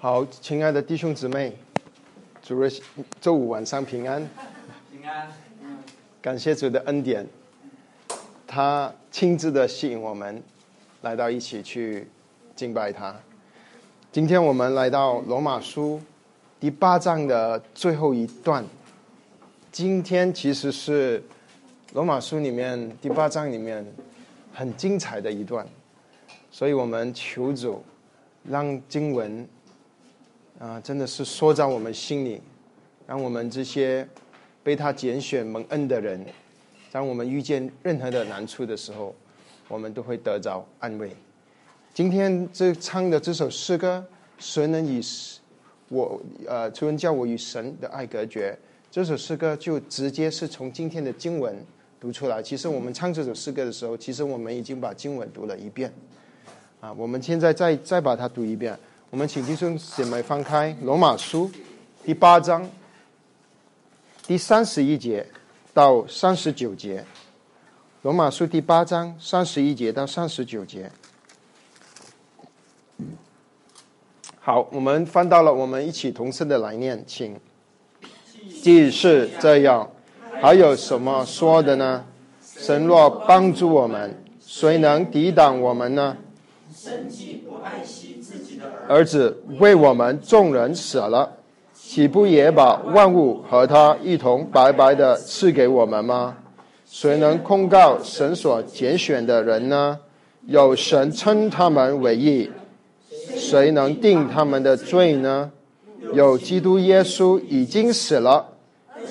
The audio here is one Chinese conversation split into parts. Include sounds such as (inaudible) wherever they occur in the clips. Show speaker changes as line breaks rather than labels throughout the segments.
好，亲爱的弟兄姊妹，主日周五晚上平安，
平安。
感谢主的恩典，他亲自的吸引我们来到一起去敬拜他。今天我们来到罗马书第八章的最后一段。今天其实是罗马书里面第八章里面很精彩的一段，所以我们求主让经文啊，真的是说在我们心里，让我们这些被他拣选蒙恩的人，当我们遇见任何的难处的时候，我们都会得着安慰。今天这唱的这首诗歌，谁能与我呃，主人叫我与神的爱隔绝？这首诗歌就直接是从今天的经文读出来。其实我们唱这首诗歌的时候，其实我们已经把经文读了一遍。啊，我们现在再再把它读一遍。我们请弟兄姐妹翻开《罗马书》第八章第三十一节到三十九节，《罗马书》第八章三十一节到三十九节。好，我们翻到了，我们一起同声的来念，请。既是这样，还有什么说的呢？神若帮助我们，谁能抵挡我们呢？
神既不爱惜
儿子，为我们众人死了，岂不也把万物和他一同白白的赐给我们吗？谁能控告神所拣选的人呢？有神称他们为义，谁能定他们的罪呢？有基督耶稣已经死了，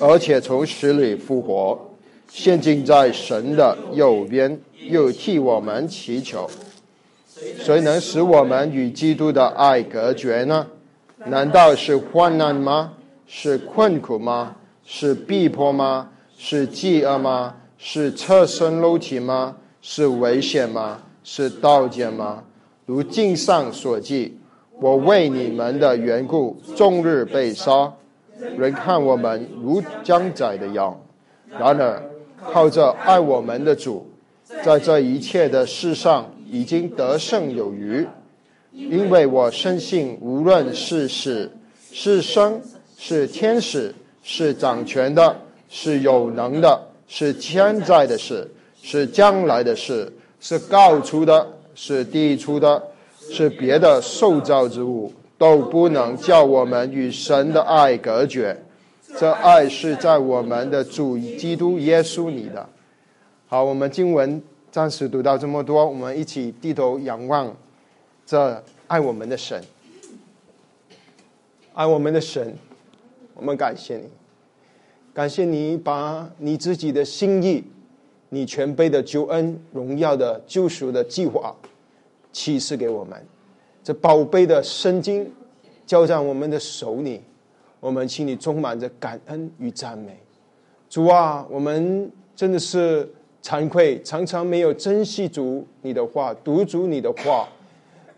而且从死里复活，现今在神的右边，又替我们祈求。谁能使我们与基督的爱隔绝呢？难道是患难吗？是困苦吗？是逼迫吗？是饥饿吗？是侧身露体吗？是危险吗？是刀剑吗？如经上所记。我为你们的缘故，终日被杀，人看我们如将宰的羊。然而，靠着爱我们的主，在这一切的事上已经得胜有余。因为我深信，无论是死是生，是天使，是掌权的，是有能的，是现在的事，是将来的事，是告出的，是递出的。是别的受造之物都不能叫我们与神的爱隔绝，这爱是在我们的主基督耶稣里的。好，我们经文暂时读到这么多，我们一起低头仰望这爱我们的神，爱我们的神，我们感谢你，感谢你把你自己的心意、你全备的救恩、荣耀的救赎的计划。启示给我们，这宝贝的圣经交在我们的手里，我们心里充满着感恩与赞美。主啊，我们真的是惭愧，常常没有珍惜主你的话，读主你的话。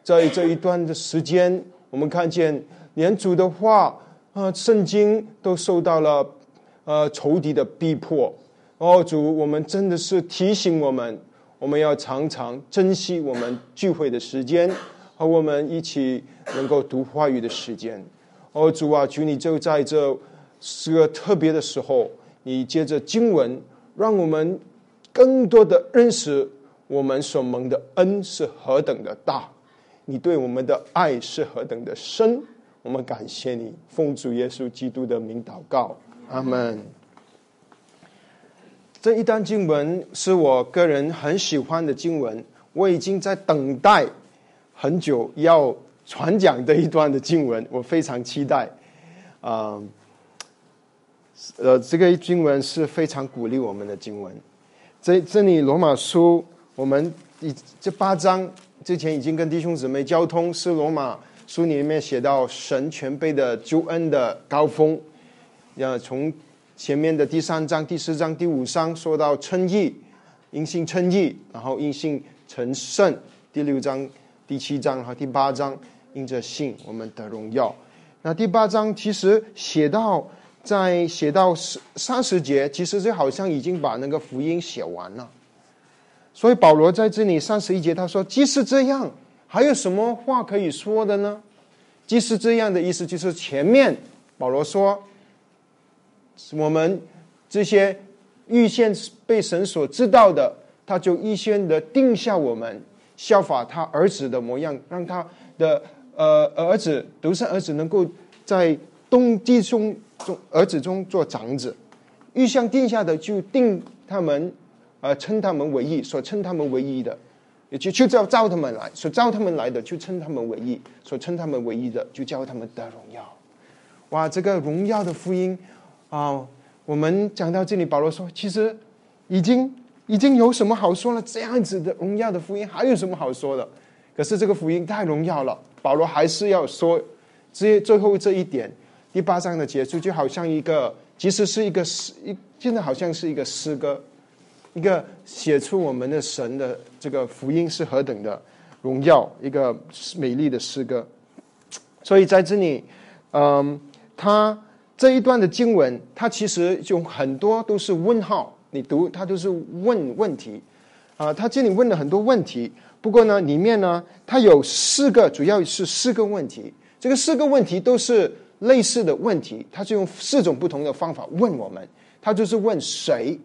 在这一段的时间，我们看见连主的话啊，圣经都受到了呃仇敌的逼迫。哦，主，我们真的是提醒我们。我们要常常珍惜我们聚会的时间，和我们一起能够读话语的时间。哦，主啊，求你就在这是个特别的时候，你接着经文，让我们更多的认识我们所蒙的恩是何等的大，你对我们的爱是何等的深。我们感谢你，奉主耶稣基督的名祷告，阿门。这一段经文是我个人很喜欢的经文，我已经在等待很久要传讲这一段的经文，我非常期待。啊，呃，这个经文是非常鼓励我们的经文。这这里罗马书，我们一这八章之前已经跟弟兄姊妹交通，是罗马书里面写到神全备的救恩的高峰，要从。前面的第三章、第四章、第五章说到称义，因信称义，然后因信成圣。第六章、第七章和第八章因着信我们得荣耀。那第八章其实写到在写到十三十节，其实就好像已经把那个福音写完了。所以保罗在这里三十一节他说：“即使这样，还有什么话可以说的呢？即是这样的意思，就是前面保罗说，我们这些预先被神所知道的，他就预先的定下我们效法他儿子的模样，让他的呃儿子独生儿子能够在东弟兄中儿子中做长子。预先定下的就定他们，呃，称他们为义，所称他们为义的。也就就叫召他们来，所召他们来的就称他们为义，所称他们为义的就叫他们得荣耀。哇，这个荣耀的福音啊！我们讲到这里，保罗说，其实已经已经有什么好说了？这样子的荣耀的福音还有什么好说的？可是这个福音太荣耀了，保罗还是要说这最后这一点。第八章的结束就好像一个，其实是一个诗，一现在好像是一个诗歌。一个写出我们的神的这个福音是何等的荣耀，一个美丽的诗歌。所以在这里，嗯，他这一段的经文，它其实就很多都是问号，你读它都是问问题啊。他这里问了很多问题，不过呢，里面呢，它有四个，主要是四个问题。这个四个问题都是类似的问题，他就用四种不同的方法问我们。他就是问谁。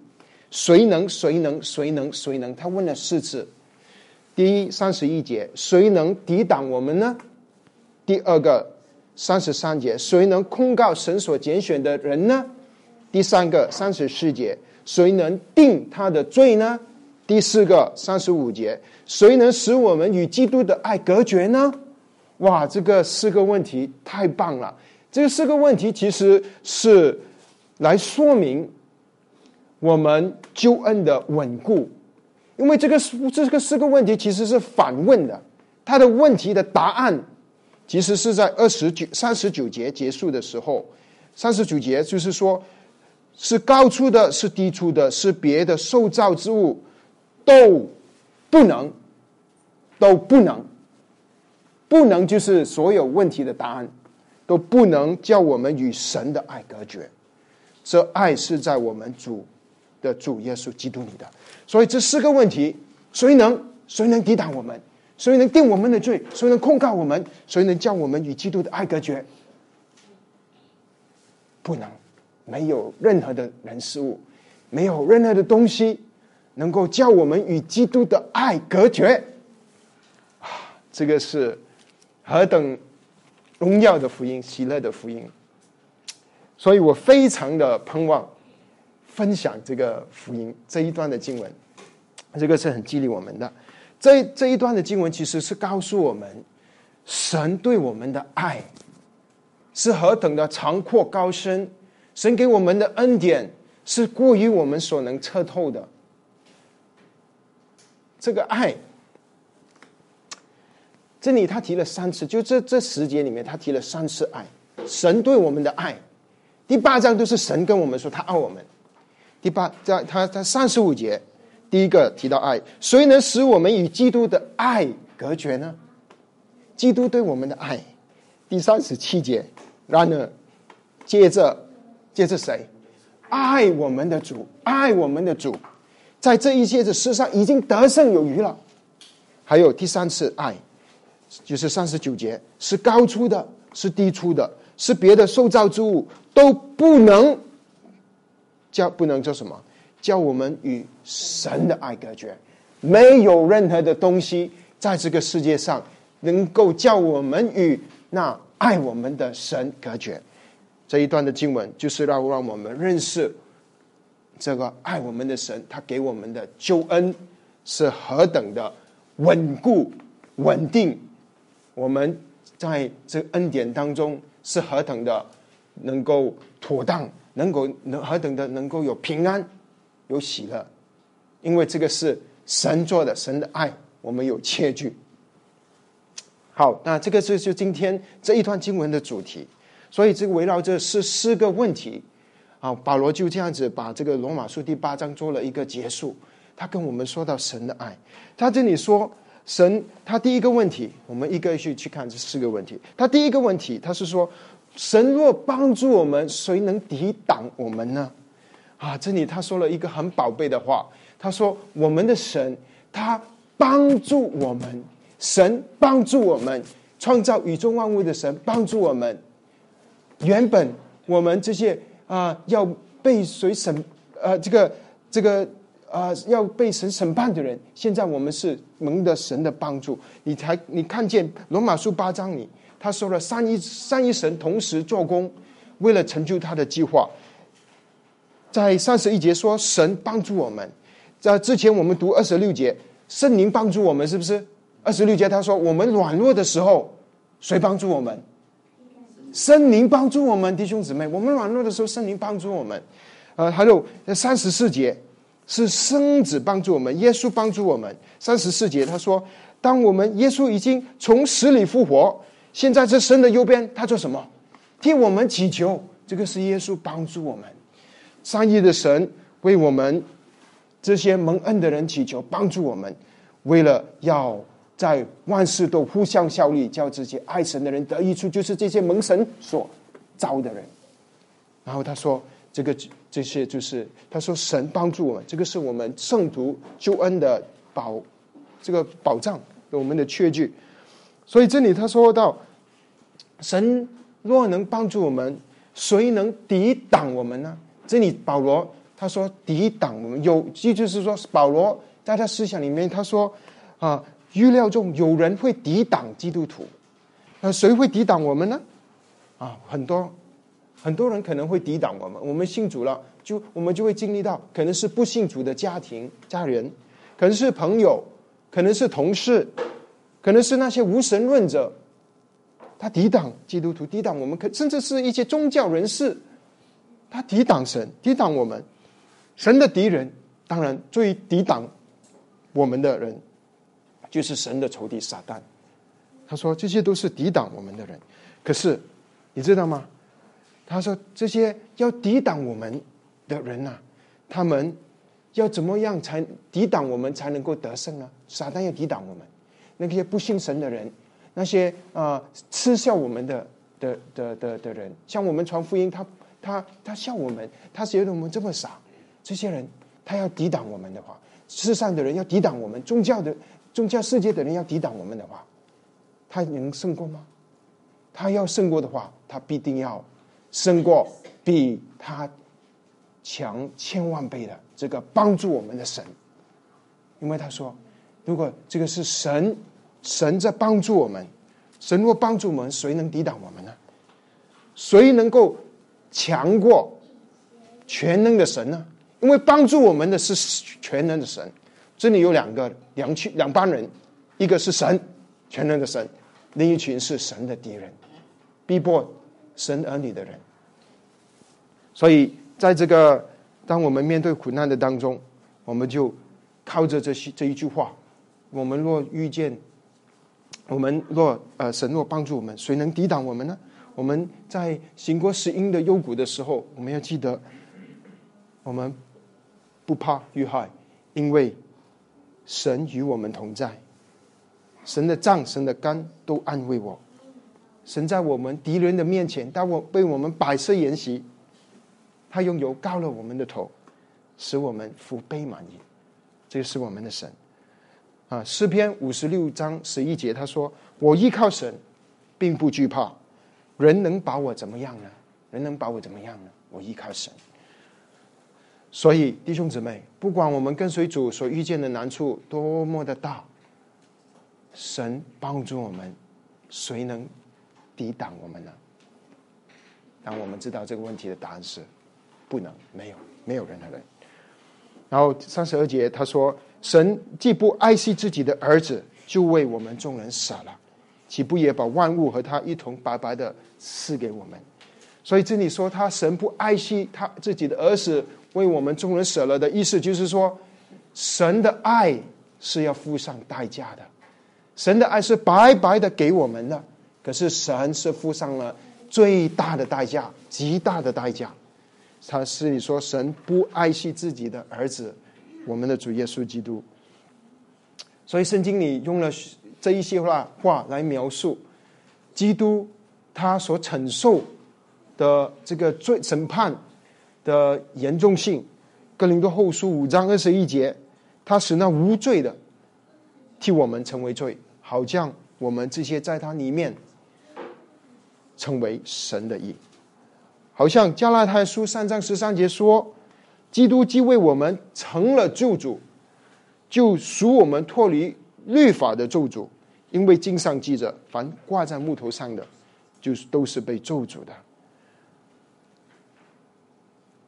谁能？谁能？谁能？谁能？他问了四次。第一，三十一节，谁能抵挡我们呢？第二个，三十三节，谁能控告神所拣选的人呢？第三个，三十四节，谁能定他的罪呢？第四个，三十五节，谁能使我们与基督的爱隔绝呢？哇，这个四个问题太棒了！这四个问题其实是来说明。我们救恩的稳固，因为这个这个四个问题其实是反问的，他的问题的答案其实是在二十九三十九节结束的时候，三十九节就是说，是高出的，是低出的，是别的受造之物都不能，都不能，不能就是所有问题的答案都不能叫我们与神的爱隔绝，这爱是在我们主。的主耶稣基督里的，所以这四个问题，谁能谁能抵挡我们？谁能定我们的罪？谁能控告我们？谁能叫我们与基督的爱隔绝？不能，没有任何的人事物，没有任何的东西能够叫我们与基督的爱隔绝。啊，这个是何等荣耀的福音，喜乐的福音！所以我非常的盼望。分享这个福音这一段的经文，这个是很激励我们的。这这一段的经文其实是告诉我们，神对我们的爱是何等的长阔高深，神给我们的恩典是过于我们所能测透的。这个爱，这里他提了三次，就这这十节里面他提了三次爱，神对我们的爱。第八章都是神跟我们说他爱我们。第八，在他他三十五节，第一个提到爱，谁能使我们与基督的爱隔绝呢？基督对我们的爱。第三十七节，然而接着接着谁？爱我们的主，爱我们的主，在这一切的事上已经得胜有余了。还有第三次爱，就是三十九节，是高出的，是低出的，是别的受造之物都不能。叫不能叫什么？叫我们与神的爱隔绝，没有任何的东西在这个世界上能够叫我们与那爱我们的神隔绝。这一段的经文就是让让我们认识这个爱我们的神，他给我们的救恩是何等的稳固稳定。我们在这恩典当中是何等的能够妥当。能够能何等的能够有平安，有喜乐，因为这个是神做的，神的爱，我们有切据。好，那这个是就今天这一段经文的主题，所以这个围绕着是四个问题啊。保罗就这样子把这个罗马书第八章做了一个结束。他跟我们说到神的爱，他这里说神，他第一个问题，我们一个一个去看这四个问题。他第一个问题，他是说。神若帮助我们，谁能抵挡我们呢？啊，这里他说了一个很宝贝的话，他说：“我们的神，他帮助我们，神帮助我们，
创造宇宙万物的神帮助我们。原本我们这些啊要被谁审呃这个这个啊要被神审判的人，现在我们是蒙的神的帮助。你才你看见罗马书八章里，他说了三一三一神同时做工，为了成就他的计划。在三十一节说神帮助我们，在之前我们读二十六节，圣灵帮助我们，是不是？二十六节他说我们软弱的时候，谁帮助我们？圣灵帮助我们，弟兄姊妹，我们软弱的时候，圣灵帮助我们。呃，还有三十四节是圣子帮助我们，耶稣帮助我们。三十四节他说，当我们耶稣已经从死里复活，现在这神的右边，他做什么？替我们祈求。这个是耶稣帮助我们。善意的神为我们这些蒙恩的人祈求帮助我们，为了要在万事都互相效力，叫这些爱神的人得益处，就是这些蒙神所招的人。然后他说：“这个这些就是他说神帮助我们，这个是我们圣徒救恩的保这个保障，我们的确据。所以这里他说到，神若能帮助我们，谁能抵挡我们呢？”这里保罗他说抵挡我们有，也就是说保罗在他思想里面他说啊，预料中有人会抵挡基督徒，那谁会抵挡我们呢？啊，很多很多人可能会抵挡我们。我们信主了，就我们就会经历到，可能是不信主的家庭家人，可能是朋友，可能是同事，可能是那些无神论者，他抵挡基督徒，抵挡我们，可甚至是一些宗教人士。他抵挡神，抵挡我们，神的敌人，当然最抵挡我们的人，就是神的仇敌撒旦。他说这些都是抵挡我们的人，可是你知道吗？他说这些要抵挡我们的人呐，他们要怎么样才抵挡我们才能够得胜呢？撒旦要抵挡我们，那些不信神的人，那些啊嗤笑我们的的的的的人，像我们传福音，他。他他笑我们，他觉得我们这么傻。这些人，他要抵挡我们的话，世上的人要抵挡我们，宗教的宗教世界的人要抵挡我们的话，他能胜过吗？他要胜过的话，他必定要胜过比他强千万倍的这个帮助我们的神。因为他说，如果这个是神，神在帮助我们，神若帮助我们，谁能抵挡我们呢？谁能够？强过全能的神呢？因为帮助我们的是全能的神。这里有两个两群两帮人，一个是神全能的神，另一群是神的敌人，逼迫神儿女的人。所以，在这个当我们面对苦难的当中，我们就靠着这些这一句话：我们若遇见，我们若呃神若帮助我们，谁能抵挡我们呢？我们在行过死荫的幽谷的时候，我们要记得，我们不怕遇害，因为神与我们同在。神的杖、神的肝都安慰我。神在我们敌人的面前，当我被我们摆设筵席，他用油膏了我们的头，使我们福杯满溢。这是我们的神。啊，诗篇五十六章十一节，他说：“我依靠神，并不惧怕。”人能把我怎么样呢？人能把我怎么样呢？我依靠神。所以弟兄姊妹，不管我们跟随主所遇见的难处多么的大，神帮助我们，谁能抵挡我们呢？当我们知道这个问题的答案是不能，没有，没有任何人。然后三十二节他说：“神既不爱惜自己的儿子，就为我们众人舍了。”岂不也把万物和他一同白白的赐给我们？所以这里说他神不爱惜他自己的儿子，为我们众人舍了的意思，就是说神的爱是要付上代价的。神的爱是白白的给我们的，可是神是付上了最大的代价，极大的代价。他是你说神不爱惜自己的儿子，我们的主耶稣基督。所以圣经里用了。这一些话话来描述基督他所承受的这个罪审判的严重性。哥林多后书五章二十一节，他使那无罪的替我们成为罪，好像我们这些在他里面成为神的义。好像加拉太书三章十三节说，基督既为我们成了救主，就赎我们脱离律法的咒诅，因为经上记着，凡挂在木头上的，就是都是被咒诅的。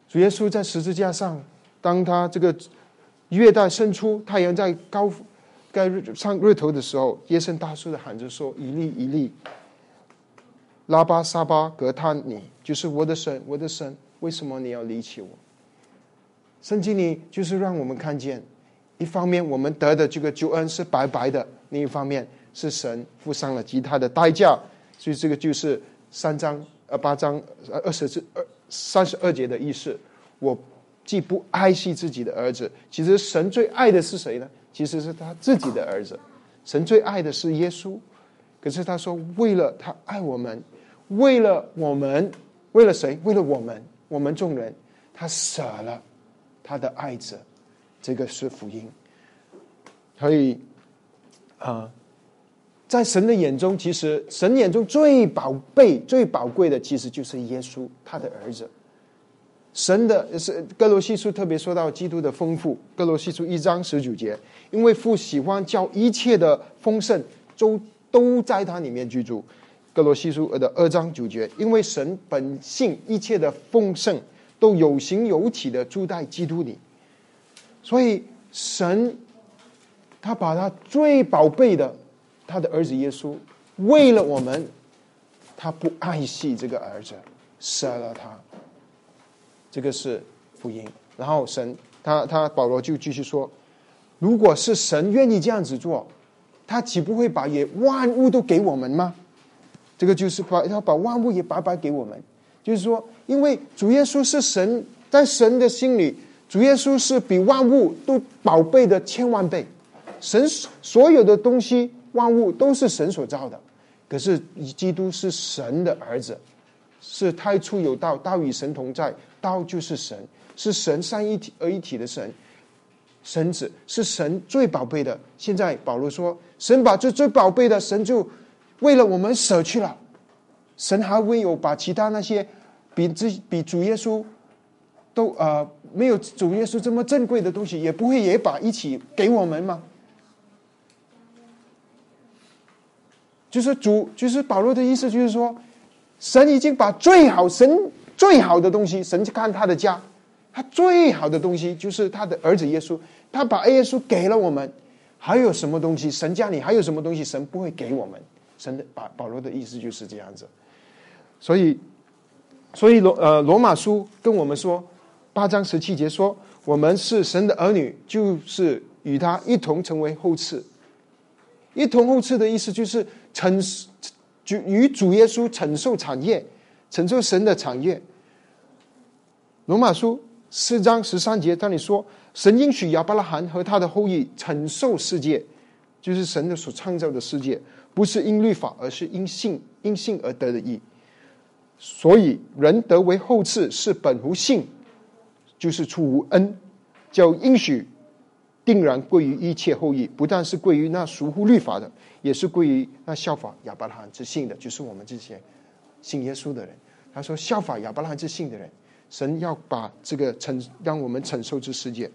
主耶稣在十字架上，当他这个月带伸出，太阳在高该上日头的时候，耶圣大叔的喊着说：“一粒一粒，拉巴沙巴格他尼，就是我的神，我的神，为什么你要离弃我？”圣经里就是让我们看见，一方面我们得的这个救恩是白白的，另一方面是神付上了极大的代价，所以这个就是三章呃八章呃二十二三十二节的意思。我既不爱惜自己的儿子，其实神最爱的是谁呢？其实是他自己的儿子。神最爱的是耶稣，可是他说，为了他爱我们，为了我们，为了谁？为了我们，我们众人，他舍了他的爱子。这个是福音。所以啊，在神的眼中，其实神眼中最宝贝、最宝贵的，其实就是耶稣，他的儿子。神的是哥罗西书特别说到基督的丰富，哥罗西书一章十九节，因为父喜欢叫一切的丰盛都都在他里面居住。哥罗西书的二章九节，因为神本性一切的丰盛都有形有体的住在基督里，所以神他把他最宝贝的他的儿子耶稣，为了我们，他不爱惜这个儿子，舍了他。这个是福音，然后神他他保罗就继续说，如果是神愿意这样子做，他岂不会把也万物都给我们吗？这个就是把他把万物也白白给我们，就是说，因为主耶稣是神，在神的心里，主耶稣是比万物都宝贝的千万倍，神所有的东西万物都是神所造的，可是基督是神的儿子，是太初有道，道与神同在。道就是神，是神三一体而一体的神，神子是神最宝贝的。现在保罗说，神把这最宝贝的神就为了我们舍去了，神还会有把其他那些比这比主耶稣都呃没有主耶稣这么珍贵的东西，也不会也把一起给我们吗？就是主，就是保罗的意思，就是说，神已经把最好神。最好的东西，神去看他的家，他最好的东西就是他的儿子耶稣，他把耶稣给了我们，还有什么东西？神家里还有什么东西？神不会给我们。神的保保罗的意思就是这样子，所以，所以罗呃罗马书跟我们说，八章十七节说，我们是神的儿女，就是与他一同成为后赐，一同后赐的意思就是承就与主耶稣承受产业。承受神的产业。罗马书四章十三节，当你说神应许亚伯拉罕和他的后裔承受世界，就是神的所创造的世界，不是因律法，而是因信，因信而得的义。所以人得为后赐，是本无信，就是出无恩，叫应许定然归于一切后裔，不但是归于那属乎律法的，也是归于那效法亚伯拉罕之信的，就是我们这些。信耶稣的人，他说效法亚伯拉罕之信的人，神要把这个承让我们承受这世界。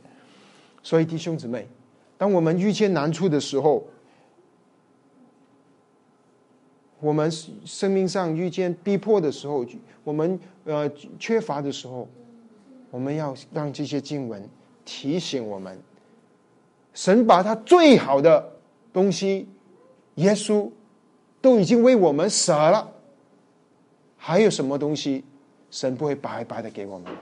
所以弟兄姊妹，当我们遇见难处的时候，我们生命上遇见逼迫的时候，我们呃缺乏的时候，我们要让这些经文提醒我们，神把他最好的东西，耶稣都已经为我们舍了。还有什么东西，神不会白白的给我们？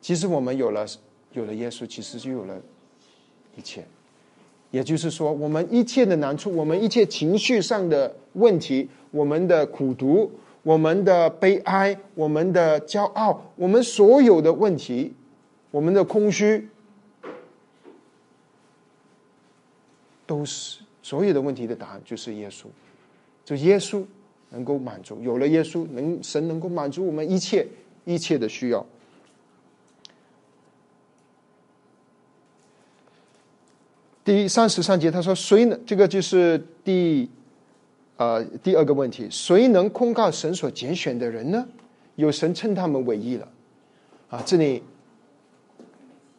其实我们有了有了耶稣，其实就有了一切。也就是说，我们一切的难处，我们一切情绪上的问题，我们的苦读，我们的悲哀，我们的骄傲，我们所有的问题，我们的空虚，都是所有的问题的答案，就是耶稣。就耶稣能够满足，有了耶稣，能神能够满足我们一切一切的需要。第三十三节他说：“谁能？这个就是第呃第二个问题，谁能控告神所拣选的人呢？有神称他们为义了。啊，这里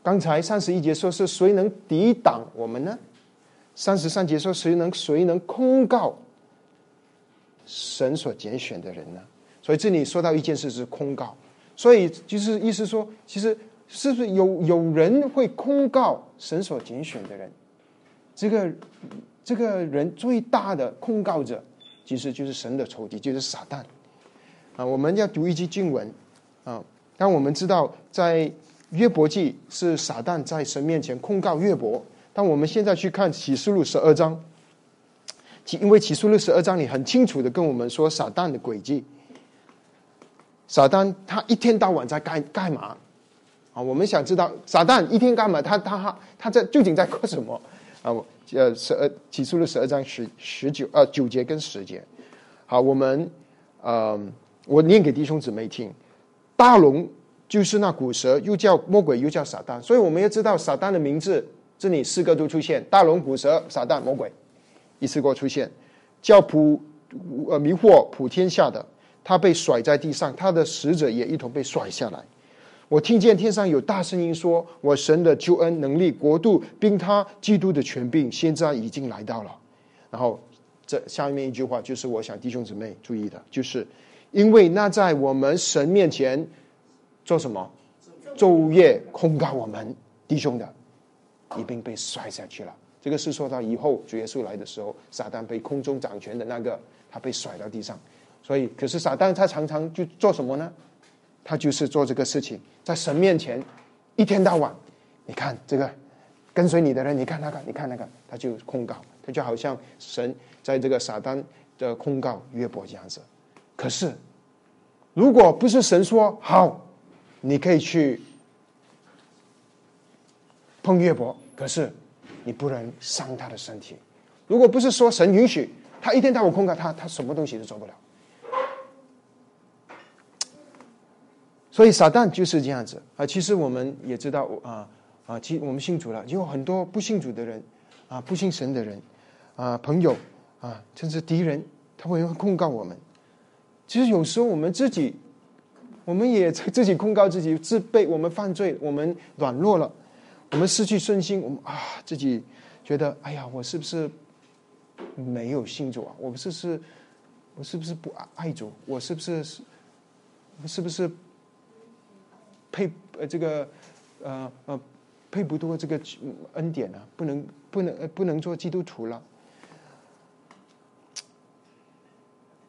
刚才三十一节说是谁能抵挡我们呢？三十三节说谁能谁能控告神所拣选的人呢？所以这里说到一件事是控告，所以就是意思说，其实是不是有有人会控告神所拣选的人？这个这个人最大的控告者，其实就是神的仇敌，就是撒旦。啊，我们要读一句经文啊，当我们知道在约伯记是撒旦在神面前控告约伯，当我们现在去看启示录十二章，因为启示录十二章里很清楚的跟我们说撒旦的轨迹。撒旦他一天到晚在干干嘛？啊，我们想知道撒旦一天干嘛？他他他在究竟在做什么？啊，我呃十二起初的十二章十十九呃九节跟十节。好，我们呃我念给弟兄姊妹听。大龙就是那古蛇，又叫魔鬼，又叫撒旦。所以我们要知道撒旦的名字，这里四个都出现：大龙、古蛇、撒旦、魔鬼，一次过出现，叫普呃迷惑普天下的。他被甩在地上，他的使者也一同被甩下来。我听见天上有大声音说：“我神的救恩能力国度，并他基督的权柄，现在已经来到了。”然后这下面一句话就是我想弟兄姊妹注意的，就是因为那在我们神面前做什么昼夜控告我们弟兄的，已经被摔下去了。这个是说到以后主耶稣来的时候，撒旦被空中掌权的那个，他被甩到地上。所以，可是撒旦他常常就做什么呢？他就是做这个事情，在神面前一天到晚，你看这个跟随你的人，你看那个，你看那个，他就控告，他就好像神在这个撒旦的控告约伯这样子。可是，如果不是神说好，你可以去碰约伯，可是你不能伤他的身体。如果不是说神允许他一天到晚控告他，他什么东西都做不了。所以撒旦就是这样子啊！其实我们也知道啊啊，其实我们信主了，有很多不信主的人啊，不信神的人啊，朋友啊，甚至敌人，他会控告我们。其实有时候我们自己，我们也 (laughs) 自己控告自己，自卑，我们犯罪，我们软弱了，我们失去信心，我们啊，自己觉得哎呀，我是不是没有信主啊？我是不是我是不是不爱主？我是不是是？是不是？配呃这个呃呃配不多这个恩典啊，不能不能不能做基督徒了。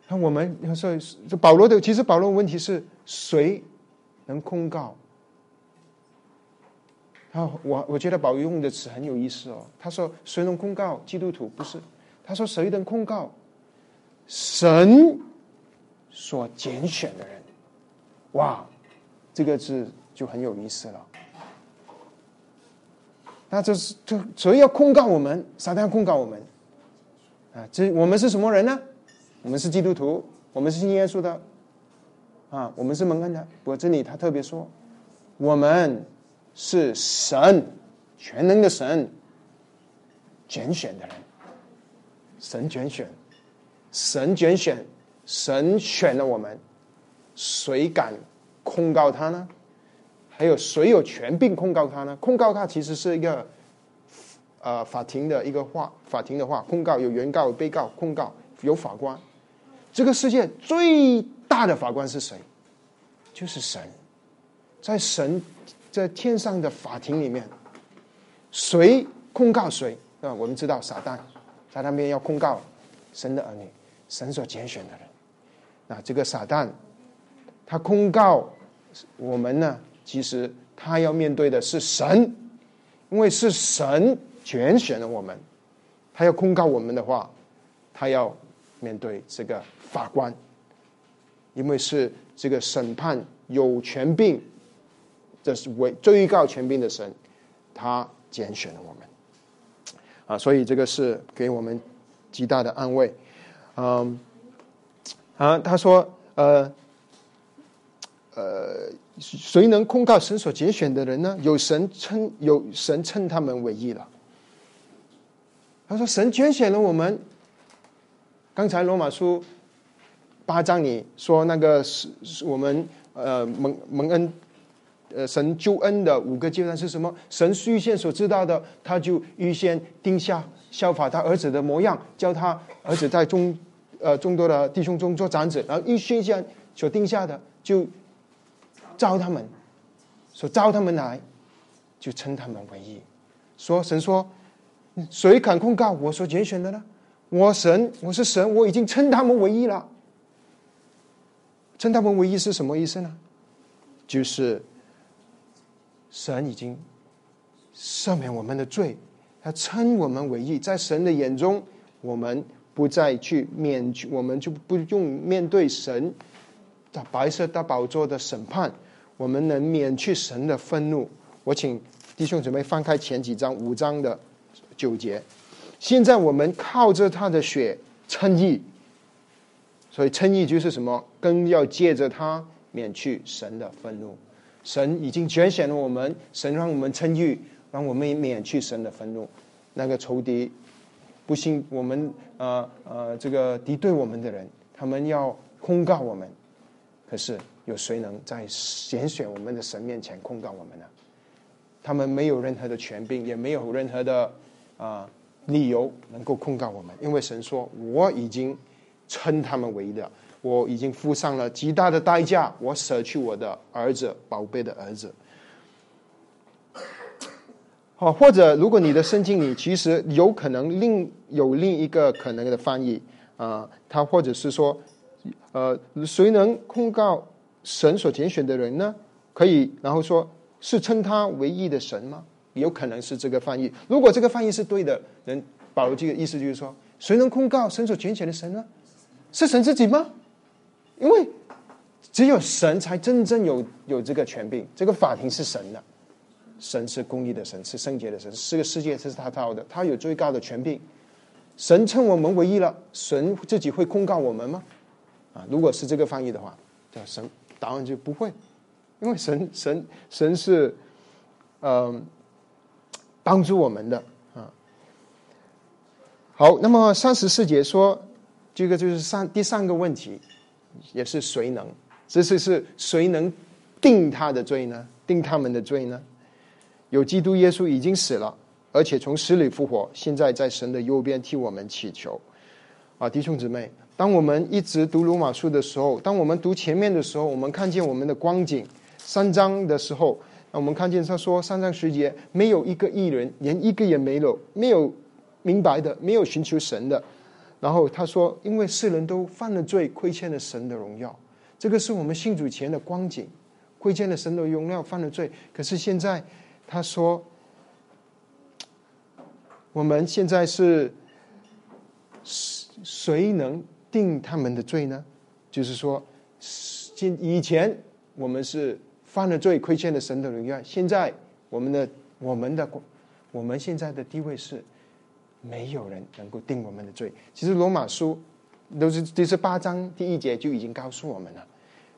那我们要说，这保罗的其实保罗的问题是谁能控告？啊，我我觉得保罗用的词很有意思哦。他说谁能控告基督徒？不是，他说谁能控告神所拣选的人？哇！这个字就很有意思了。那这是这谁要控告我们？撒旦控告我们啊！这我们是什么人呢？我们是基督徒，我们是信耶稣的啊！我们是蒙恩的。我这里他特别说，我们是神全能的神拣选的人，神拣选，神拣选，神选了我们，谁敢？控告他呢？还有谁有权柄控告他呢？控告他其实是一个呃法庭的一个话，法庭的话，控告有原告、有被告，控告有法官。这个世界最大的法官是谁？就是神，在神在天上的法庭里面，谁控告谁？啊，我们知道撒旦在那边要控告神的儿女，神所拣选的人。那这个撒旦。他控告我们呢，其实他要面对的是神，因为是神拣选了我们。他要控告我们的话，他要面对这个法官，因为是这个审判有权柄，这是为最高权柄的神，他拣选了我们。啊，所以这个是给我们极大的安慰。嗯，啊，他说，呃。呃，谁能控告神所拣选的人呢？有神称有神称他们为义了。他说神拣选了我们。刚才罗马书八章里说那个是是我们呃蒙蒙恩呃神救恩的五个阶段是什么？神预先所知道的，他就预先定下效法他儿子的模样，叫他儿子在众呃众多的弟兄中做长子，然后预先先所定下的就招他们，所招他们来，就称他们为义。说神说，谁敢控告我所拣选的呢？我神，我是神，我已经称他们为义了。称他们为义是什么意思呢？就是神已经赦免我们的罪，他称我们为义，在神的眼中，我们不再去面，我们就不用面对神的白色大宝座的审判，我们能免去神的愤怒。我请弟兄姊妹翻开前几章五章的九节。现在我们靠着他的血称义，所以称义就是什么？更要借着他免去神的愤怒。神已经拣选了我们，神让我们称义，让我们免去神的愤怒。那个仇敌不信我们，呃呃，这个敌对我们的人，他们要控告我们。可是有谁能在拣选我们的神面前控告我们呢？他们没有任何的权柄，也没有任何的啊。理由能够控告我们，因为神说：“我已经称他们为的，我已经付上了极大的代价，我舍去我的儿子，宝贝的儿子。”好，或者如果你的圣经里其实有可能另有另一个可能的翻译啊，他或者是说，呃，谁能控告神所拣选的人呢？可以，然后说是称他为义的神吗？有可能是这个翻译。如果这个翻译是对的，人保罗这个意思就是说，谁能控告神所拣选的神呢？是神自己吗？因为只有神才真正有有这个权柄。这个法庭是神的，神是公义的神，是圣洁的神，这个世界这是他造的，他有最高的权柄。神称我们为义了，神自己会控告我们吗？啊，如果是这个翻译的话，叫神，答案就不会，因为神神神是，嗯。帮助我们的啊，好，那么三十四节说，这个就是三第三个问题，也是谁能？这是是谁能定他的罪呢？定他们的罪呢？有基督耶稣已经死了，而且从死里复活，现在在神的右边替我们祈求。啊，弟兄姊妹，当我们一直读罗马书的时候，当我们读前面的时候，我们看见我们的光景，三章的时候。那我们看见他说三章十节没有一个艺人，连一个也没有，没有明白的，没有寻求神的。然后他说，因为世人都犯了罪，亏欠了神的荣耀。这个是我们信主前的光景，亏欠了神的荣耀，犯了罪。可是现在他说，我们现在是谁能定他们的罪呢？就是说，今以前我们是。犯了罪，亏欠了神的荣耀。现在我们的我们的我们现在的地位是，没有人能够定我们的罪。其实罗马书都是第十八章第一节就已经告诉我们了。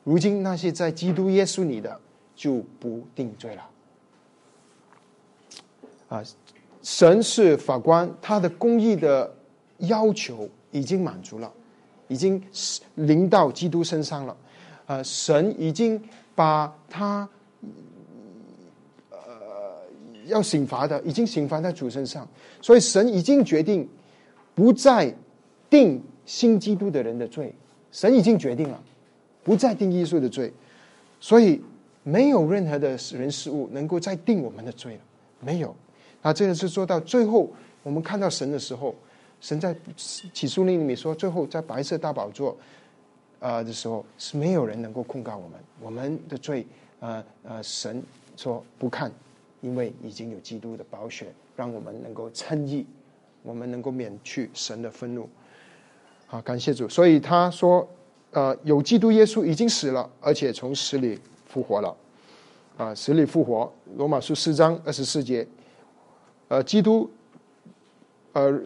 如今那些在基督耶稣里的就不定罪了。啊，神是法官，他的公义的要求已经满足了，已经临到基督身上了。啊，神已经。把他呃要刑罚的，已经刑罚在主身上，所以神已经决定不再定新基督的人的罪，神已经决定了不再定耶稣的罪，所以没有任何的人事物能够再定我们的罪了，没有。那这个是做到最后，我们看到神的时候，神在起诉令里面说，最后在白色大宝座。啊的时候是没有人能够控告我们，我们的罪，呃呃，神说不看，因为已经有基督的宝血，让我们能够称义，我们能够免去神的愤怒。好，感谢主。所以他说，呃，有基督耶稣已经死了，而且从死里复活了。啊，死里复活，罗马书四章二十四节，呃，基督，呃，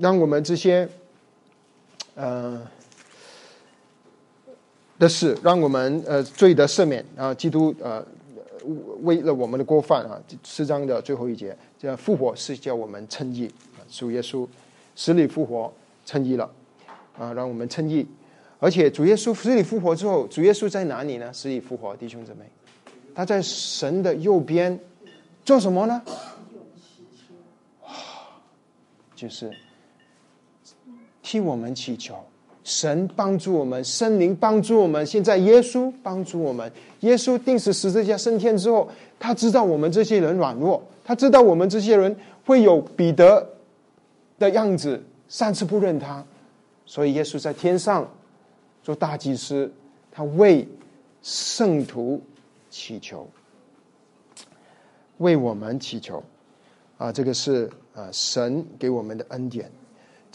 让我们这些，呃。的事，让我们呃罪得赦免啊！基督呃为了我们的过犯啊，四章的最后一节，这复活是叫我们称义。主耶稣死里复活，称义了啊，让我们称义。而且主耶稣死里复活之后，主耶稣在哪里呢？死里复活，弟兄姊妹，他在神的右边做什么呢？就是替我们祈求，神帮助我们，圣灵帮助我们。现在耶稣帮助我们，耶稣定死十字架升天之后，他知道我们这些人软弱，他知道我们这些人会有彼得的样子，三次不认他，所以耶稣在天上做大祭司，他为圣徒祈求，为我们祈求。啊，这个是啊神给我们的恩典，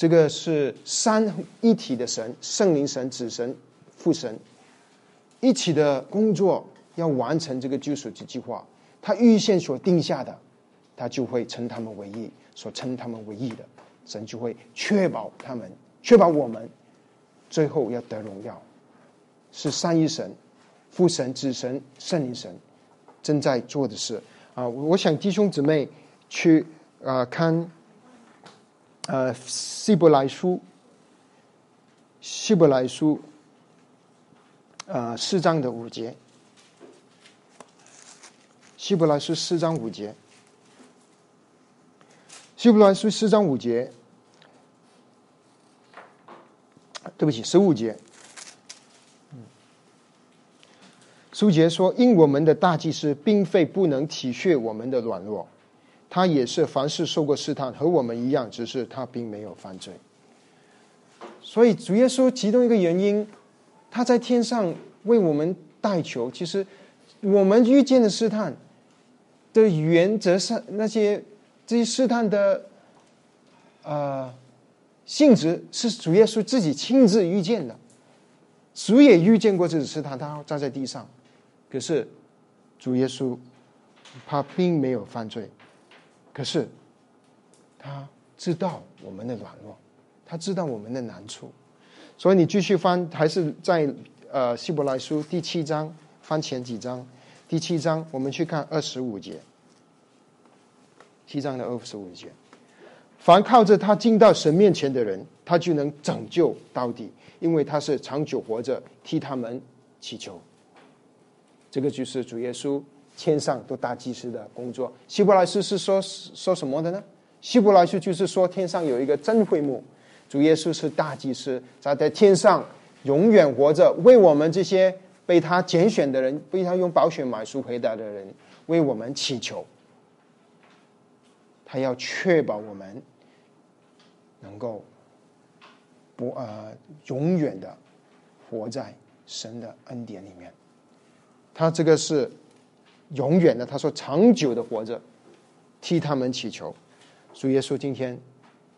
这个是三一体的神，圣灵神、子神、父神一起的工作，要完成这个救赎之计划。他预先所定下的，他就会称他们为义；所称他们为义的，神就会确保他们，确保我们最后要得荣耀。是三一神、父神、子神、圣灵神正在做的事啊！我想弟兄姊妹。去啊看，呃希伯来书，希伯来书，啊四章的五节，希伯来书四章五节，希伯来书四章五节，对不起，十五节，书节说：“因我们的大祭司并非不能体恤我们的软弱。”他也是凡事受过试探，和我们一样，只是他并没有犯罪。所以主耶稣其中一个原因，他在天上为我们代求。其实我们遇见的试探的原则上，那些这些试探的呃性质，是主耶稣自己亲自遇见的。主也遇见过这种试探，他站在地上，可是主耶稣他并没有犯罪。可是，他知道我们的软弱，他知道我们的难处，所以你继续翻，还是在呃希伯来书第七章翻前几章，第七章我们去看二十五节，七章的二十五节，凡靠着他进到神面前的人，他就能拯救到底，因为他是长久活着替他们祈求。这个就是主耶稣。天上都大祭司的工作，希伯来书是说说什么的呢？希伯来书就是说天上有一个真会幕，主耶稣是大祭司，他在天上永远活着，为我们这些被他拣选的人，被他用宝血买赎回来的人，为我们祈求。他要确保我们能够不呃永远的活在神的恩典里面。他这个是。永远的，他说长久的活着，替他们祈求。主耶稣今天，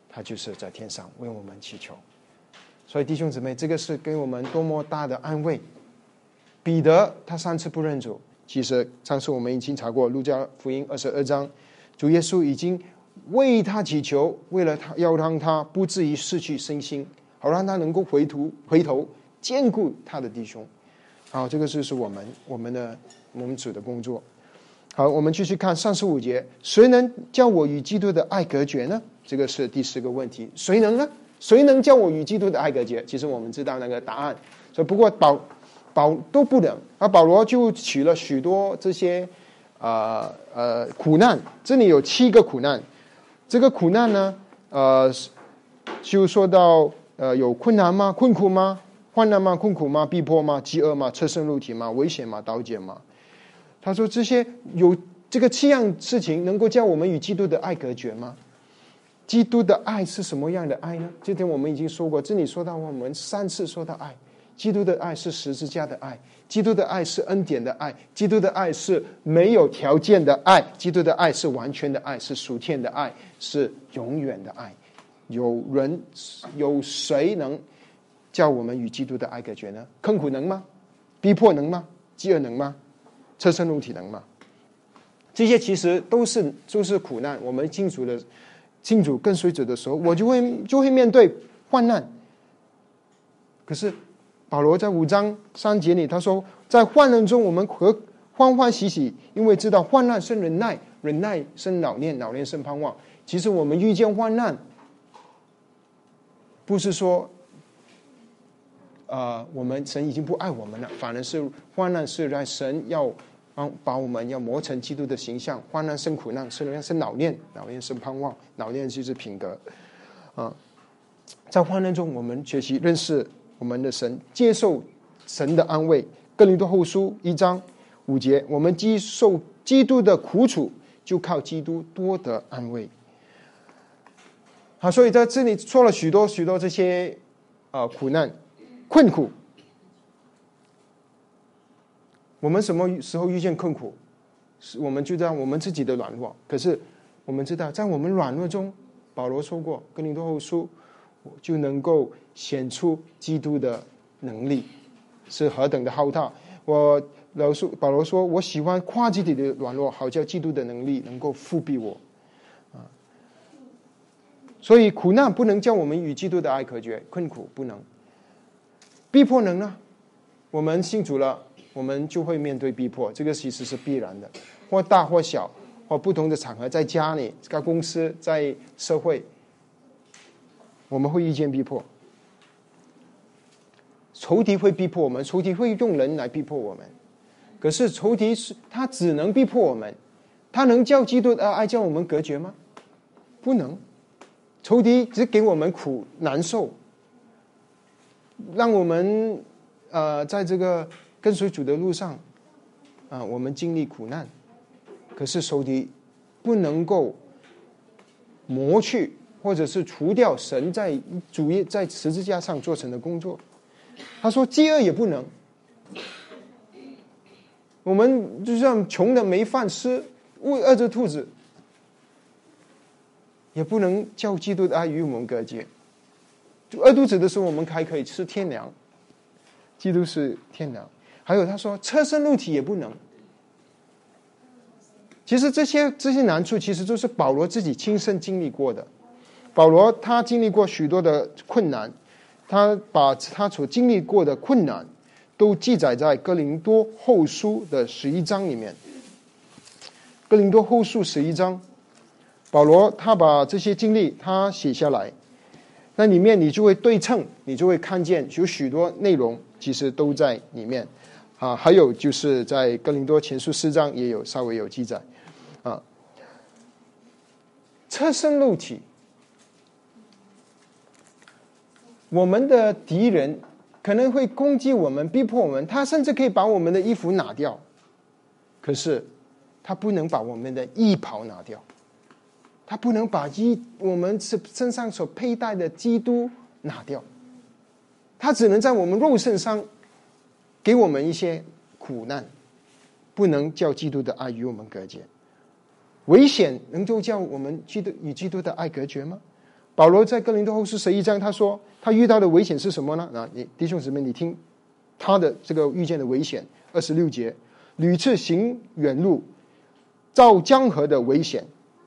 他就是在天上为我们祈求。所以弟兄姊妹，这个是给我们多么大的安慰。彼得他三次不认主，其实上次我们已经查过路加福音二十二章，主耶稣已经为他祈求，为了他要让他不至于失去身心，好让他能够回头回头兼顾他的弟兄。好，这个就是我们我们的。我们主的工作，好，我们继续看三十五节，谁能叫我与基督的爱隔绝呢？这个是第四个问题，谁能呢？谁能叫我与基督的爱隔绝？其实我们知道那个答案，所以不过保保都不能，而保罗就取了许多这些啊呃苦难，这里有七个苦难，这个苦难呢，呃，就说到呃有困难吗？困苦吗？患难吗？困苦吗？逼迫吗？饥饿吗？车身入体吗？危险吗？刀剑吗？他说：“这些有这个七样事情，能够叫我们与基督的爱隔绝吗？基督的爱是什么样的爱呢？今天我们已经说过，这里说到我们三次说到爱，基督的爱是十字架的爱，基督的爱是恩典的爱，基督的爱是没有条件的爱，基督的爱是完全的爱，是属天的爱，是永远的爱。有人有谁能叫我们与基督的爱隔绝呢？困苦能吗？逼迫能吗？饥饿能吗？”车身入体能嘛？这些其实都是就是苦难。我们清楚的清楚跟随者的时候，我就会就会面对患难。可是保罗在五章三节里他说，在患难中我们和欢欢喜喜，因为知道患难生忍耐，忍耐生老练，老练生盼望。其实我们遇见患难，不是说，呃，我们神已经不爱我们了，反而是患难是在神要帮把我们要磨成基督的形象，患难生苦难，生人生老练，老练生盼望，老练就是品格，啊，在患难中，我们学习认识我们的神，接受神的安慰。哥林多后书一章五节，我们接受基督的苦楚，就靠基督多得安慰。好，所以在这里说了许多许多这些啊苦难、困苦。我们什么时候遇见困苦？是我们就在我们自己的软弱。可是我们知道，在我们软弱中，保罗说过，《哥林多后书》就能够显出基督的能力是何等的浩大。我老说保罗说，我喜欢夸自己的软弱，好叫基督的能力能够复庇我。所以苦难不能叫我们与基督的爱隔绝，困苦不能，逼迫能呢？我们信主了，我们就会面对逼迫，这个其实是必然的，或大或小，或不同的场合，在家里、在公司、在社会，我们会遇见逼迫。仇敌会逼迫我们，仇敌会用人来逼迫我们，可是仇敌是他只能逼迫我们，他能叫基督的爱叫我们隔绝吗？不能。仇敌只给我们苦难受，让我们呃在这个跟随主的路上啊，我们经历苦难。可是仇敌不能够磨去或者是除掉神在主业在十字架上做成的工作。他说饥饿也不能，我们就像穷的没饭吃，饿着肚子。也不能叫基督的爱与我们隔绝。就饿肚子的时候，我们还可以吃天粮。基督是天粮。还有他说，车身肉体也不能。其实这些这些难处，其实都是保罗自己亲身经历过的。保罗他经历过许多的困难，他把他所经历过的困难都记载在哥林多后书的十一章里面。哥林多后书十一章。保罗他把这些经历他写下来，那里面你就会对称，你就会看见有许多内容其实都在里面啊。还有就是在哥林多前书四章也有稍微有记载啊。侧身肉体，我们的敌人可能会攻击我们，逼迫我们，他甚至可以把我们的衣服拿掉，可是他不能把我们的衣袍拿掉。他不能把衣我们身身上所佩戴的基督拿掉，他只能在我们肉身上给我们一些苦难，不能叫基督的爱与我们隔绝。危险能够叫我们基督与基督的爱隔绝吗？保罗在哥林多后书十一章他说，他遇到的危险是什么呢？啊，你弟兄姊妹，你听他的这个遇见的危险，二十六节，屡次行远路，遭江河的危险。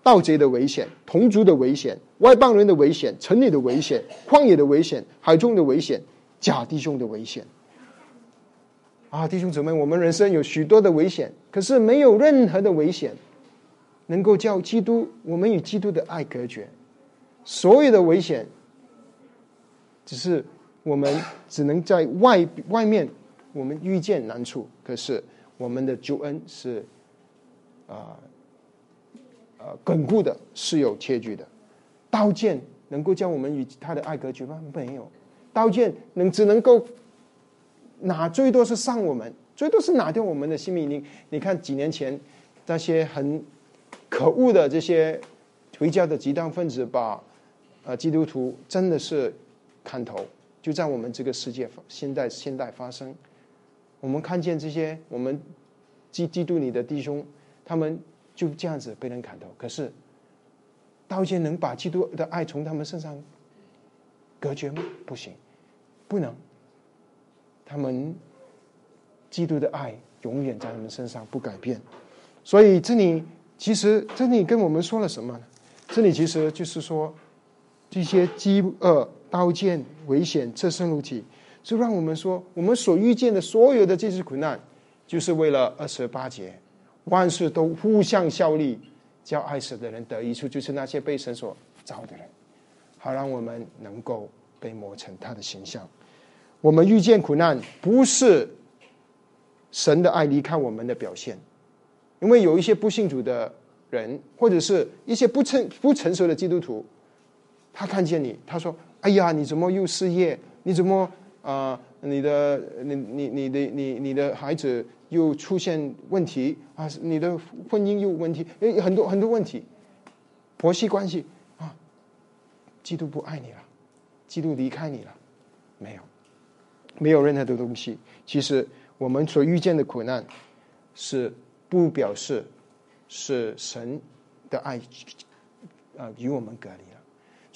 盗贼的危险，同族的危险，外邦人的危险，城里的危险，旷野的危险，海中的危险，假弟兄的危险。啊，弟兄姊妹，我们人生有许多的危险，可是没有任何的危险能够叫基督我们与基督的爱隔绝。所有的危险，只是我们只能在外外面我们遇见难处，可是我们的救恩是啊。呃巩固的是有切据的，刀剑能够将我们与他的爱隔绝吗？没有，刀剑能只能够拿最多是伤我们，最多是拿掉我们的性命。你你看几年前那些很可恶的这些回教的极端分子，把呃基督徒真的是砍头，就在我们这个世界现代现代发生。我们看见这些我们基基督里的弟兄，他们。就这样子被人砍头，可是刀剑能把基督的爱从他们身上隔绝吗？不行，不能。他们基督的爱永远在他们身上不改变。所以这里其实这里跟我们说了什么呢？这里其实就是说，这些饥饿、刀剑、危险、侧身肉体，就让我们说，我们所遇见的所有的这些苦难，就是为了二十八节。万事都互相效力，叫爱死的人得益处，就是那些被神所造的人，好让我们能够被磨成他的形象。我们遇见苦难，不是神的爱离开我们的表现，因为有一些不信主的人，或者是一些不成不成熟的基督徒，他看见你，他说：“哎呀，你怎么又失业？你怎么啊？你的你你你的你你的孩子又出现问题啊？你的婚姻又问题，诶，很多很多问题，婆媳关系啊，基督不爱你了，基督离开你了，没有。”没有任何的东西。其实我们所遇见的苦难，是不表示是神的爱啊与我们隔离。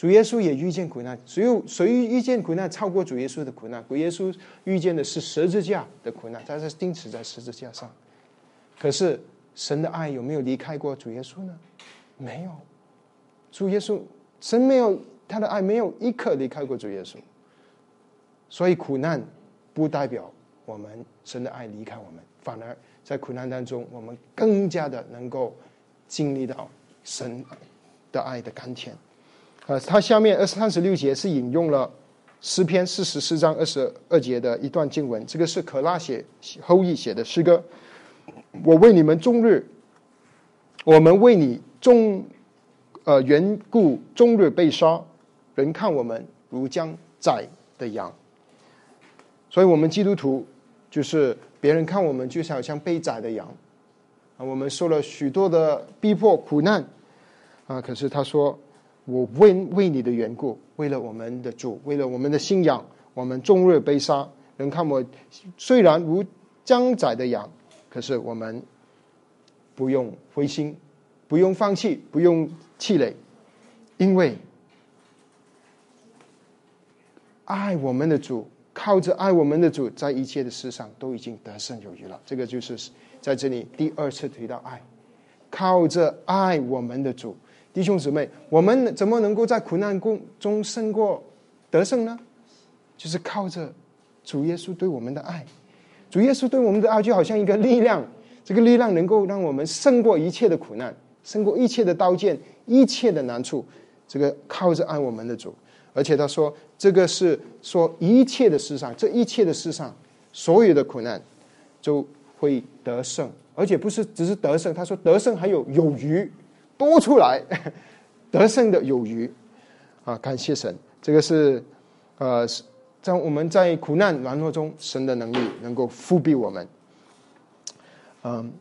主耶稣也遇见苦难，只有谁遇见苦难超过主耶稣的苦难？主耶稣遇见的是十字架的苦难，他是钉死在十字架上。可是神的爱有没有离开过主耶稣呢？没有。主耶稣，神没有他的爱，没有一刻离开过主耶稣。所以苦难不代表我们神的爱离开我们，反而在苦难当中，我们更加的能够经历到神的爱的甘甜。呃，他下面二三十六节是引用了诗篇四十四章二十二节的一段经文，这个是可拉写后裔写的诗歌。我为你们终日，我们为你终呃缘故终日被杀，人看我们如将宰的羊。所以，我们基督徒就是别人看我们，就好像被宰的羊啊。我们受了许多的逼迫、苦难啊。可是他说：“我为为你的缘故，为了我们的主，为了我们的信仰，我们终日被杀。人看我虽然如将宰的羊，可是我们不用灰心，不用放弃，不用气馁，因为爱我们的主。”靠着爱我们的主，在一切的事上都已经得胜有余了。这个就是在这里第二次提到爱，靠着爱我们的主，弟兄姊妹，我们怎么能够在苦难中中胜过得胜呢？就是靠着主耶稣对我们的爱。主耶稣对我们的爱就好像一个力量，这个力量能够让我们胜过一切的苦难，胜过一切的刀剑，一切的难处。这个靠着爱我们的主。而且他说，这个是说一切的世上，这一切的世上，所有的苦难，就会得胜，而且不是只是得胜。他说得胜还有有余，多出来，(laughs) 得胜的有余，啊，感谢神，这个是，呃，在我们在苦难软弱中，神的能力能够复庇我们，嗯，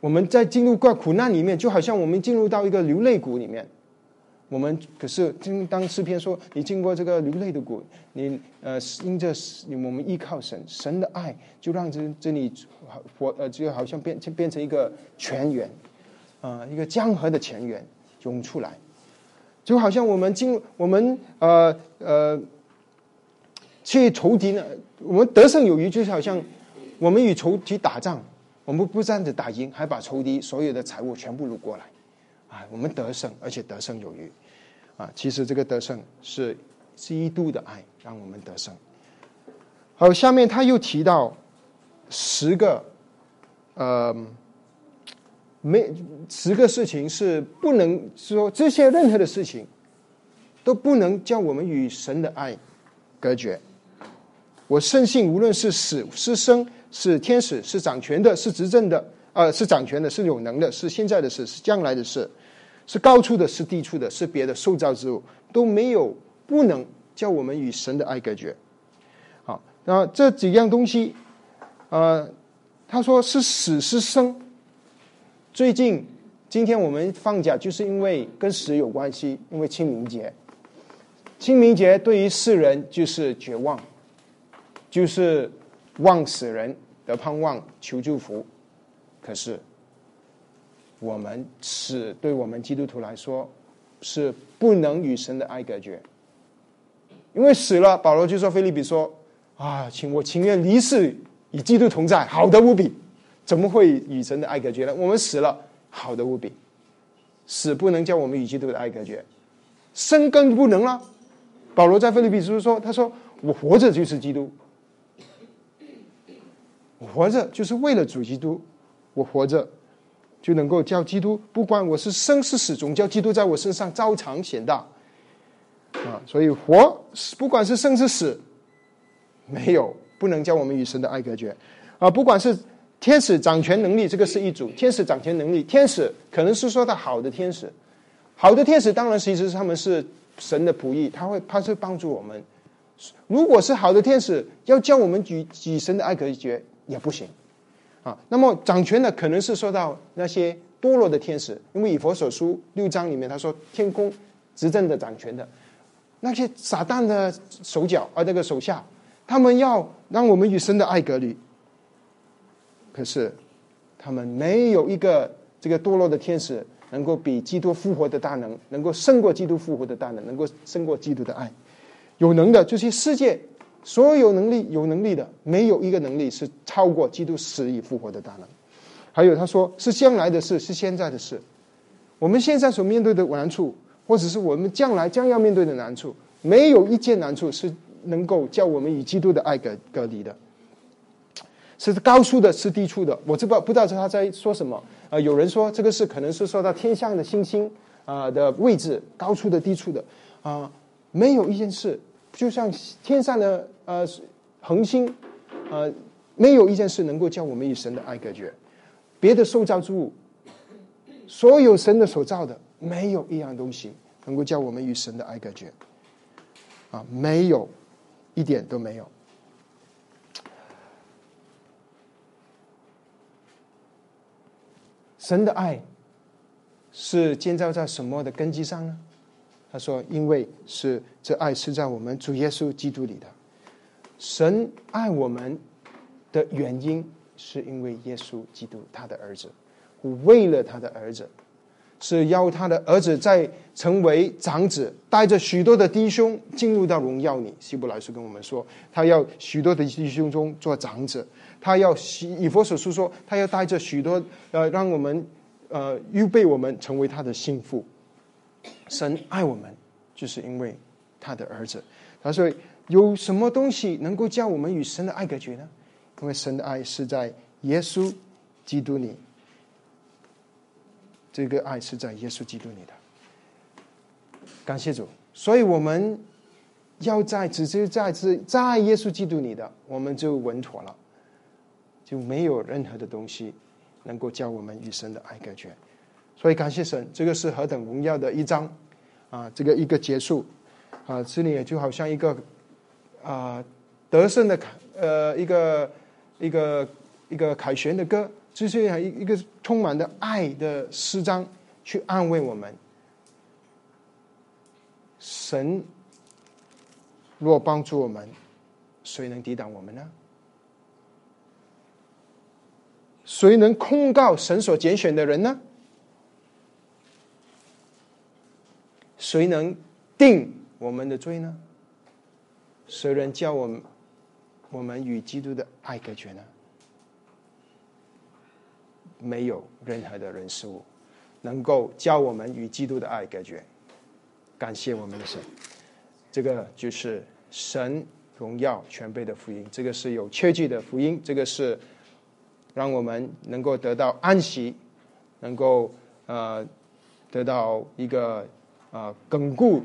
我们在进入过苦难里面，就好像我们进入到一个流泪谷里面。我们可是听当诗篇说，你经过这个流泪的谷，你呃因着我们依靠神，神的爱就让这这里活呃就好像变变成一个泉源，啊一个江河的泉源涌出来，就好像我们进我们呃呃去仇敌呢，我们得胜有余，就是好像我们与仇敌打仗，我们不但只打赢，还把仇敌所有的财物全部掳过来。啊，我们得胜，而且得胜有余，啊，其实这个得胜是基督的爱让我们得胜。好，下面他又提到十个，呃，没十个事情是不能说这些任何的事情都不能叫我们与神的爱隔绝。我深信，无论是死是生，是天使，是掌权的，是执政的，呃，是掌权的，是有能的，是现在的事，是将来的事。是高处的，是低处的，是别的受造之物都没有不能叫我们与神的爱隔绝。好，那这几样东西，呃，他说是死是生。最近今天我们放假，就是因为跟死有关系，因为清明节。清明节对于世人就是绝望，就是望死人的盼望，求祝福。可是。我们死对我们基督徒来说，是不能与神的爱隔绝，因为死了，保罗就说：“菲利比说啊，请我情愿离世与基督同在，好的无比，怎么会与神的爱隔绝呢？我们死了，好的无比，死不能叫我们与基督的爱隔绝，生更不能了。保罗在菲利比书说：“他说我活着就是基督，活着就是为了主基督，我活着。”就能够叫基督，不管我是生是死，总叫基督在我身上照常显大。啊，所以活不管是生是死，没有不能叫我们与神的爱隔绝啊。不管是天使掌权能力，这个是一组天使掌权能力，天使可能是说的好的天使，好的天使当然其实是他们是神的仆役，他会他是帮助我们。如果是好的天使，要叫我们与与神的爱隔绝也不行啊。那么掌权的可能是说到那些堕落的天使，因为以佛所书六章里面他说天空执政的掌权的。那些撒旦的手脚啊，那个手下，他们要让我们与神的爱隔离。可是，他们没有一个这个堕落的天使能够比基督复活的大能，能够胜过基督复活的大能，能够胜过基督的爱。有能的，就是世界所有能力有能力的，没有一个能力是超过基督死以复活的大能。还有他说，是将来的事，是现在的事。我们现在所面对的难处。或者是我们将来将要面对的难处，没有一件难处是能够叫我们与基督的爱隔隔离的，是高处的，是低处的。我这不不知道他在说什么。呃，有人说这个是可能是说到天上的星星啊的位置，高处的、低处的啊，没有一件事，就像天上的呃恒星，呃，没有一件事能够叫我们与神的爱隔绝。别的受造之物，所有神的所造的。没有一样东西能够叫我们与神的爱隔绝，啊，没有一点都没有。神的爱是建造在什么的根基上呢？他说：“因为是这爱是在我们主耶稣基督里的。神爱我们的原因，是因为耶稣基督他的儿子，为了他的儿子。”是要他的儿子在成为长子，带着许多的弟兄进入到荣耀里。希伯来书跟我们说，他要许多的弟兄中做长子，他要以佛所书说，他要带着许多呃，让我们呃预备我们成为他的心腹。神爱我们，就是因为他的儿子。他说，有什么东西能够叫我们与神的爱隔绝呢？因为神的爱是在耶稣基督里。这个爱是在耶稣基督里的，感谢主。所以我们要在只是在在在耶稣基督里的，我们就稳妥了，就没有任何的东西能够叫我们与神的爱隔绝。所以感谢神，这个是何等荣耀的一章啊！这个一个结束啊，这里也就好像一个啊得胜的凯呃一个一个一个凯旋的歌。就是一一个充满的爱的诗章，去安慰我们。神若帮助我们，谁能抵挡我们呢？谁能控告神所拣选的人呢？谁能定我们的罪呢？谁能叫我们我们与基督的爱隔绝呢？没有任何的人事物能够教我们与基督的爱隔绝。感谢我们的神，这个就是神荣耀全备的福音，这个是有切据的福音，这个是让我们能够得到安息，能够呃得到一个呃巩固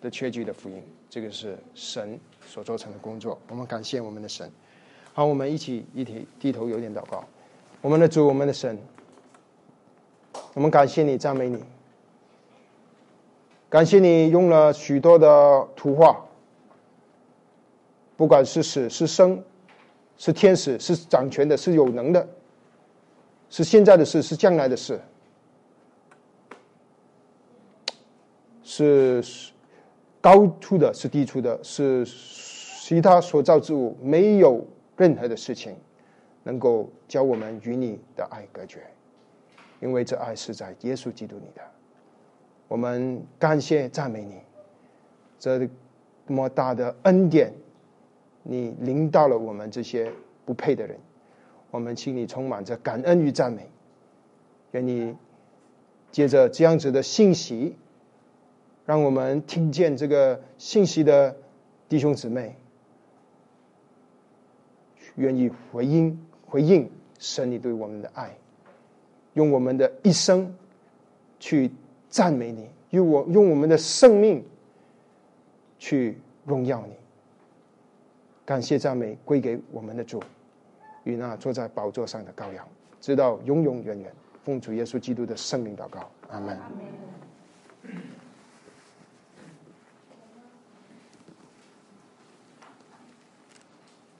的确据的福音，这个是神所做成的工作。我们感谢我们的神。好，我们一起一起低头有点祷告。我们的主，我们的神，我们感谢你，赞美你，感谢你用了许多的图画，不管是死是生，是天使是掌权的，是有能的，是现在的事是将来的事，是高处的，是低处的，是其他所造之物，没有任何的事情。能够教我们与你的爱隔绝，因为这爱是在耶稣基督里的。我们感谢赞美你，这么大的恩典，你领到了我们这些不配的人。我们请你充满着感恩与赞美，愿你借着这样子的信息，让我们听见这个信息的弟兄姊妹，愿意回应。回应神你对我们的爱，用我们的一生去赞美你，用我用我们的生命去荣耀你。感谢赞美归给我们的主，与那坐在宝座上的羔羊，直到永永远远。奉主耶稣基督的圣灵祷告，阿门。